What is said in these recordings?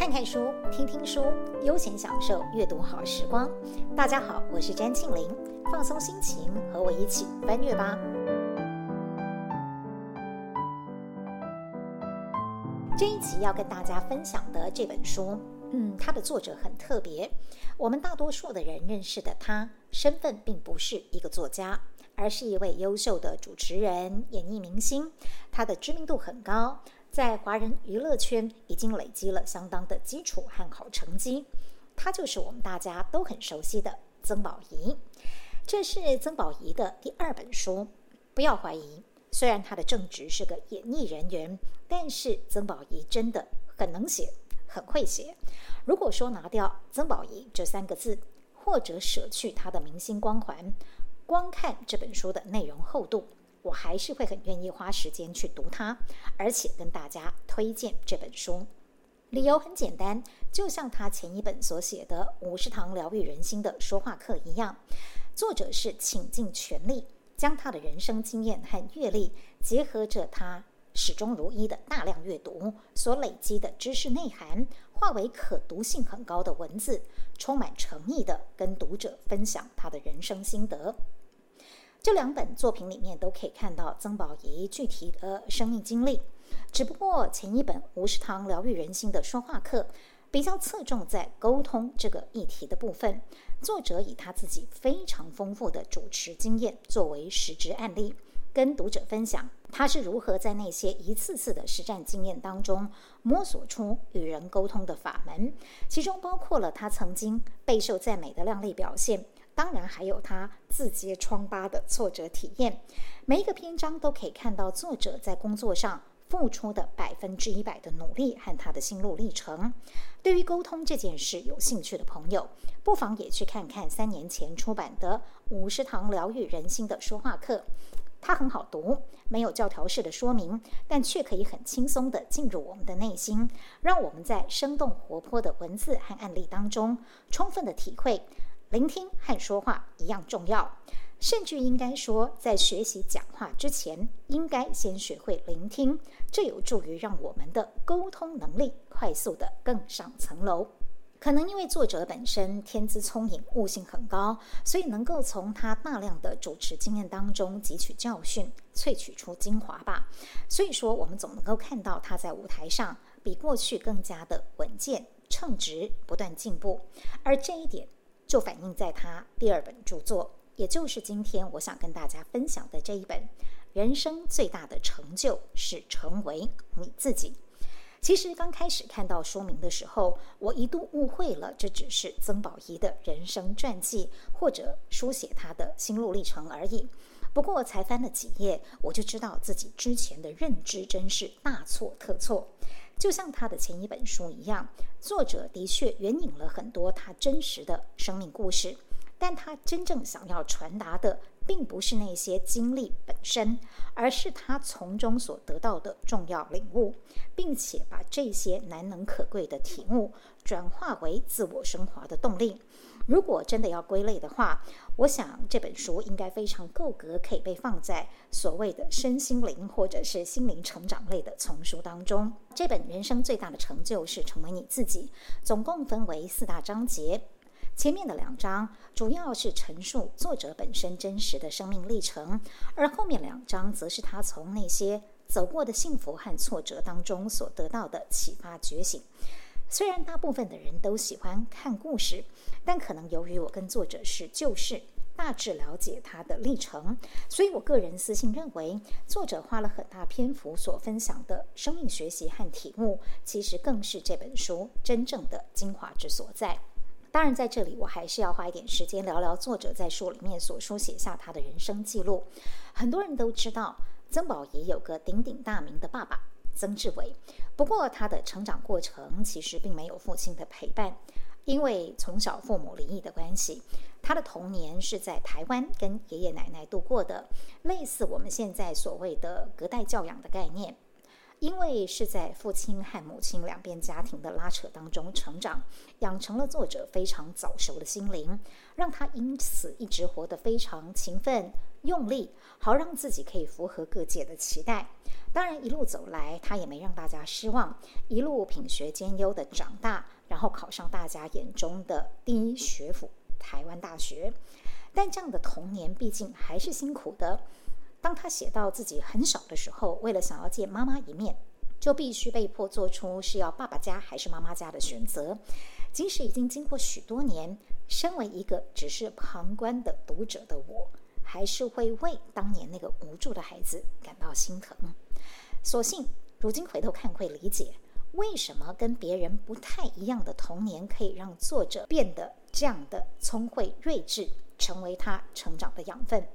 看看书，听听书，悠闲享受阅读好时光。大家好，我是詹庆玲，放松心情，和我一起翻阅吧。这一集要跟大家分享的这本书，嗯，它的作者很特别。我们大多数的人认识的他，身份并不是一个作家，而是一位优秀的主持人、演艺明星。他的知名度很高。在华人娱乐圈已经累积了相当的基础和好成绩，他就是我们大家都很熟悉的曾宝仪。这是曾宝仪的第二本书。不要怀疑，虽然他的正职是个演艺人员，但是曾宝仪真的很能写，很会写。如果说拿掉曾宝仪这三个字，或者舍去他的明星光环，光看这本书的内容厚度。我还是会很愿意花时间去读它，而且跟大家推荐这本书。理由很简单，就像他前一本所写的《五十堂疗愈人心的说话课》一样，作者是倾尽全力将他的人生经验和阅历，结合着他始终如一的大量阅读所累积的知识内涵，化为可读性很高的文字，充满诚意的跟读者分享他的人生心得。这两本作品里面都可以看到曾宝仪具体的生命经历，只不过前一本《五十堂疗愈人心的说话课》比较侧重在沟通这个议题的部分，作者以他自己非常丰富的主持经验作为实质案例，跟读者分享他是如何在那些一次次的实战经验当中摸索出与人沟通的法门，其中包括了他曾经备受赞美的亮丽表现。当然，还有他自揭疮疤的挫折体验。每一个篇章都可以看到作者在工作上付出的百分之一百的努力和他的心路历程。对于沟通这件事有兴趣的朋友，不妨也去看看三年前出版的《五十堂疗愈人心的说话课》。它很好读，没有教条式的说明，但却可以很轻松地进入我们的内心，让我们在生动活泼的文字和案例当中，充分地体会。聆听和说话一样重要，甚至应该说，在学习讲话之前，应该先学会聆听，这有助于让我们的沟通能力快速的更上层楼。可能因为作者本身天资聪颖、悟性很高，所以能够从他大量的主持经验当中汲取教训，萃取出精华吧。所以说，我们总能够看到他在舞台上比过去更加的稳健、称职、不断进步，而这一点。就反映在他第二本著作，也就是今天我想跟大家分享的这一本《人生最大的成就是成为你自己》。其实刚开始看到书名的时候，我一度误会了这只是曾宝仪的人生传记，或者书写他的心路历程而已。不过才翻了几页，我就知道自己之前的认知真是大错特错。就像他的前一本书一样，作者的确援引了很多他真实的生命故事，但他真正想要传达的，并不是那些经历本身，而是他从中所得到的重要领悟，并且把这些难能可贵的题目转化为自我升华的动力。如果真的要归类的话，我想这本书应该非常够格，可以被放在所谓的身心灵或者是心灵成长类的丛书当中。这本人生最大的成就是成为你自己，总共分为四大章节。前面的两章主要是陈述作者本身真实的生命历程，而后面两章则是他从那些走过的幸福和挫折当中所得到的启发觉醒。虽然大部分的人都喜欢看故事，但可能由于我跟作者是旧识，大致了解他的历程，所以我个人私信认为，作者花了很大篇幅所分享的生命学习和体悟，其实更是这本书真正的精华之所在。当然，在这里我还是要花一点时间聊聊作者在书里面所书写下他的人生记录。很多人都知道，曾宝仪有个鼎鼎大名的爸爸。曾志伟，不过他的成长过程其实并没有父亲的陪伴，因为从小父母离异的关系，他的童年是在台湾跟爷爷奶奶度过的，类似我们现在所谓的隔代教养的概念。因为是在父亲和母亲两边家庭的拉扯当中成长，养成了作者非常早熟的心灵，让他因此一直活得非常勤奋、用力，好让自己可以符合各界的期待。当然，一路走来，他也没让大家失望，一路品学兼优的长大，然后考上大家眼中的第一学府——台湾大学。但这样的童年毕竟还是辛苦的。当他写到自己很小的时候，为了想要见妈妈一面，就必须被迫做出是要爸爸家还是妈妈家的选择。即使已经经过许多年，身为一个只是旁观的读者的我，还是会为当年那个无助的孩子感到心疼。所幸如今回头看会理解，为什么跟别人不太一样的童年可以让作者变得这样的聪慧睿智，成为他成长的养分。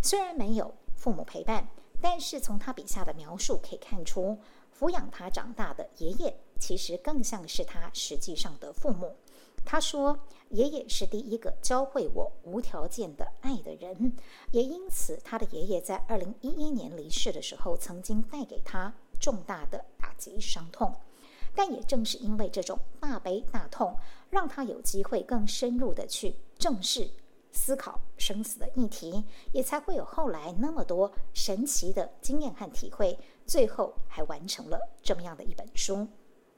虽然没有父母陪伴，但是从他笔下的描述可以看出，抚养他长大的爷爷其实更像是他实际上的父母。他说：“爷爷是第一个教会我无条件的爱的人，也因此，他的爷爷在二零一一年离世的时候，曾经带给他重大的打击伤痛。但也正是因为这种大悲大痛，让他有机会更深入的去正视、思考生死的议题，也才会有后来那么多神奇的经验和体会，最后还完成了这么样的一本书。”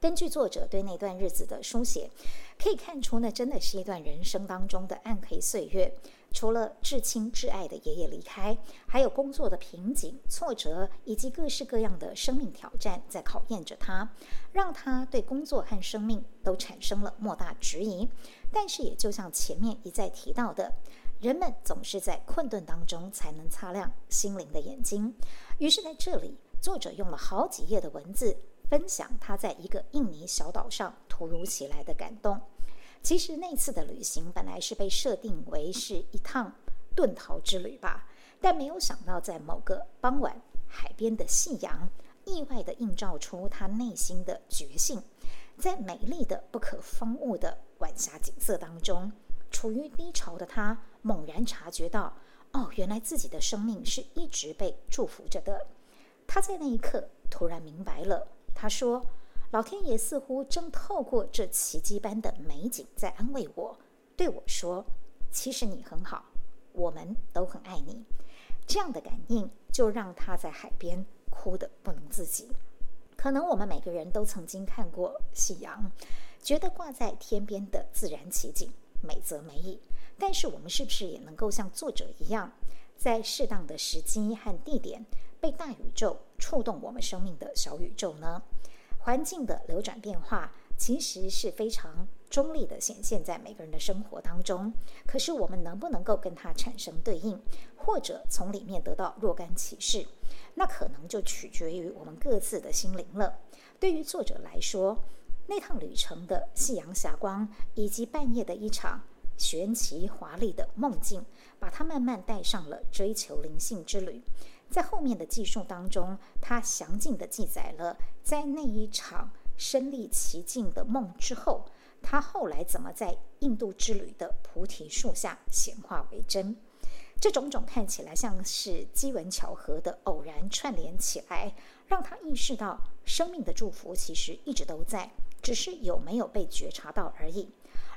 根据作者对那段日子的书写，可以看出，那真的是一段人生当中的暗黑岁月。除了至亲至爱的爷爷离开，还有工作的瓶颈、挫折，以及各式各样的生命挑战在考验着他，让他对工作和生命都产生了莫大质疑。但是，也就像前面一再提到的，人们总是在困顿当中才能擦亮心灵的眼睛。于是，在这里，作者用了好几页的文字。分享他在一个印尼小岛上突如其来的感动。其实那次的旅行本来是被设定为是一趟遁逃之旅吧，但没有想到在某个傍晚，海边的夕阳意外地映照出他内心的觉醒。在美丽的不可方物的晚霞景色当中，处于低潮的他猛然察觉到，哦，原来自己的生命是一直被祝福着的。他在那一刻突然明白了。他说：“老天爷似乎正透过这奇迹般的美景在安慰我，对我说：‘其实你很好，我们都很爱你。’这样的感应就让他在海边哭得不能自己。可能我们每个人都曾经看过夕阳，觉得挂在天边的自然奇景美则美矣。但是我们是不是也能够像作者一样，在适当的时机和地点？”被大宇宙触动我们生命的小宇宙呢？环境的流转变化其实是非常中立的显现在每个人的生活当中。可是我们能不能够跟它产生对应，或者从里面得到若干启示，那可能就取决于我们各自的心灵了。对于作者来说，那趟旅程的夕阳霞光，以及半夜的一场玄奇华丽的梦境，把他慢慢带上了追求灵性之旅。在后面的记述当中，他详尽地记载了在那一场身历其境的梦之后，他后来怎么在印度之旅的菩提树下显化为真。这种种看起来像是机缘巧合的偶然串联起来，让他意识到生命的祝福其实一直都在，只是有没有被觉察到而已。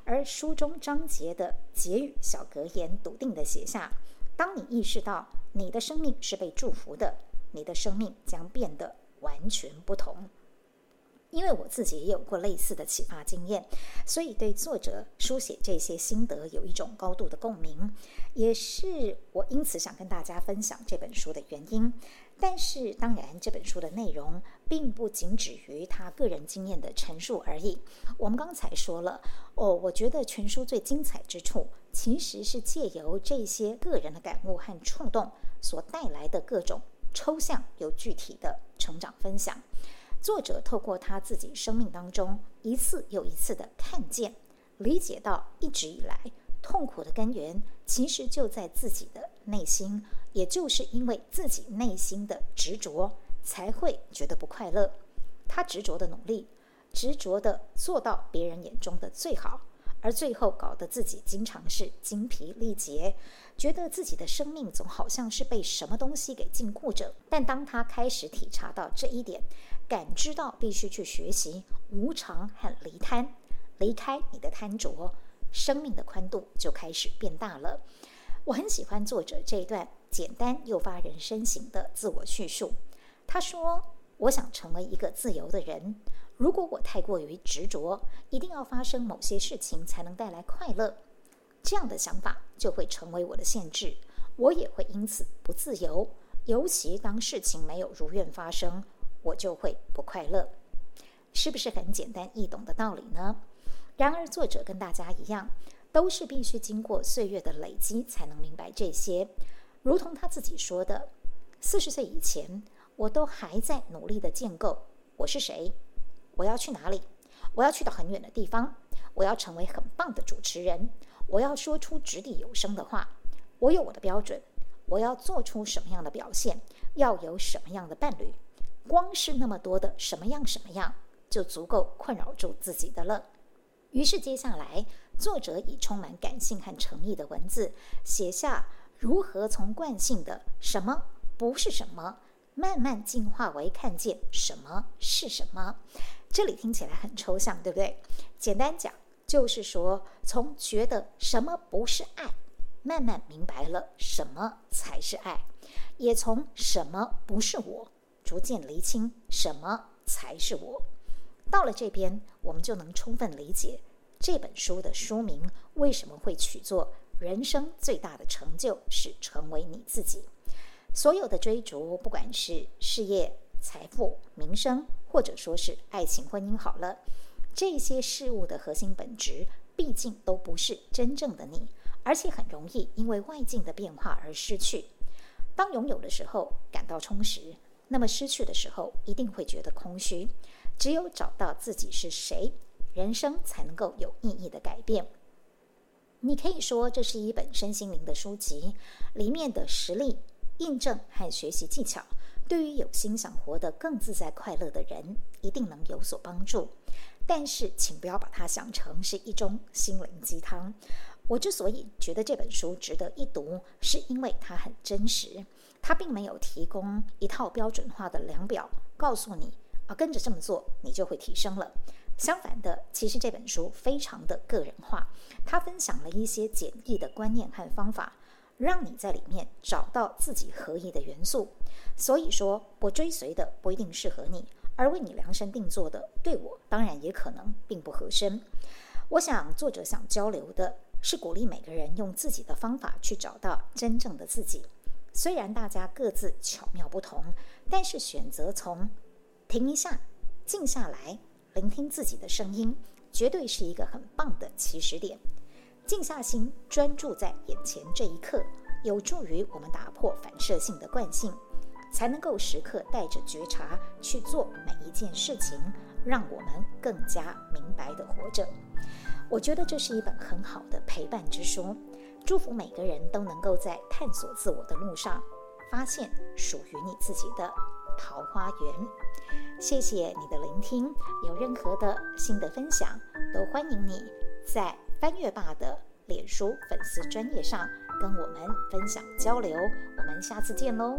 而书中章节的结语小格言，笃定地写下。当你意识到你的生命是被祝福的，你的生命将变得完全不同。因为我自己也有过类似的启发经验，所以对作者书写这些心得有一种高度的共鸣，也是我因此想跟大家分享这本书的原因。但是，当然，这本书的内容并不仅止于他个人经验的陈述而已。我们刚才说了，哦，我觉得全书最精彩之处，其实是借由这些个人的感悟和触动所带来的各种抽象又具体的成长分享。作者透过他自己生命当中一次又一次的看见，理解到一直以来痛苦的根源其实就在自己的内心，也就是因为自己内心的执着，才会觉得不快乐。他执着的努力，执着的做到别人眼中的最好，而最后搞得自己经常是精疲力竭，觉得自己的生命总好像是被什么东西给禁锢着。但当他开始体察到这一点，感知到必须去学习无常和离贪，离开你的贪着，生命的宽度就开始变大了。我很喜欢作者这一段简单又发人深省的自我叙述。他说：“我想成为一个自由的人。如果我太过于执着，一定要发生某些事情才能带来快乐，这样的想法就会成为我的限制，我也会因此不自由。尤其当事情没有如愿发生，我就会不快乐。是不是很简单易懂的道理呢？然而，作者跟大家一样，都是必须经过岁月的累积才能明白这些。如同他自己说的：“四十岁以前。”我都还在努力的建构我是谁，我要去哪里？我要去到很远的地方，我要成为很棒的主持人，我要说出掷地有声的话，我有我的标准，我要做出什么样的表现，要有什么样的伴侣，光是那么多的什么样什么样，就足够困扰住自己的了。于是接下来，作者以充满感性和诚意的文字，写下如何从惯性的什么不是什么。慢慢进化为看见什么是什么，这里听起来很抽象，对不对？简单讲，就是说从觉得什么不是爱，慢慢明白了什么才是爱，也从什么不是我，逐渐厘清什么才是我。到了这边，我们就能充分理解这本书的书名为什么会取作“人生最大的成就是成为你自己”。所有的追逐，不管是事业、财富、名声，或者说是爱情、婚姻，好了，这些事物的核心本质，毕竟都不是真正的你，而且很容易因为外境的变化而失去。当拥有的时候感到充实，那么失去的时候一定会觉得空虚。只有找到自己是谁，人生才能够有意义的改变。你可以说这是一本身心灵的书籍，里面的实例。印证和学习技巧，对于有心想活得更自在快乐的人，一定能有所帮助。但是，请不要把它想成是一种心灵鸡汤。我之所以觉得这本书值得一读，是因为它很真实。它并没有提供一套标准化的量表，告诉你跟着这么做，你就会提升了。相反的，其实这本书非常的个人化，它分享了一些简易的观念和方法。让你在里面找到自己合意的元素。所以说，我追随的不一定适合你，而为你量身定做的，对我当然也可能并不合身。我想，作者想交流的是鼓励每个人用自己的方法去找到真正的自己。虽然大家各自巧妙不同，但是选择从停一下、静下来，聆听自己的声音，绝对是一个很棒的起始点。静下心，专注在眼前这一刻，有助于我们打破反射性的惯性，才能够时刻带着觉察去做每一件事情，让我们更加明白地活着。我觉得这是一本很好的陪伴之书，祝福每个人都能够在探索自我的路上，发现属于你自己的桃花源。谢谢你的聆听，有任何的心得分享，都欢迎你在。翻阅爸的脸书粉丝专业上跟我们分享交流，我们下次见喽。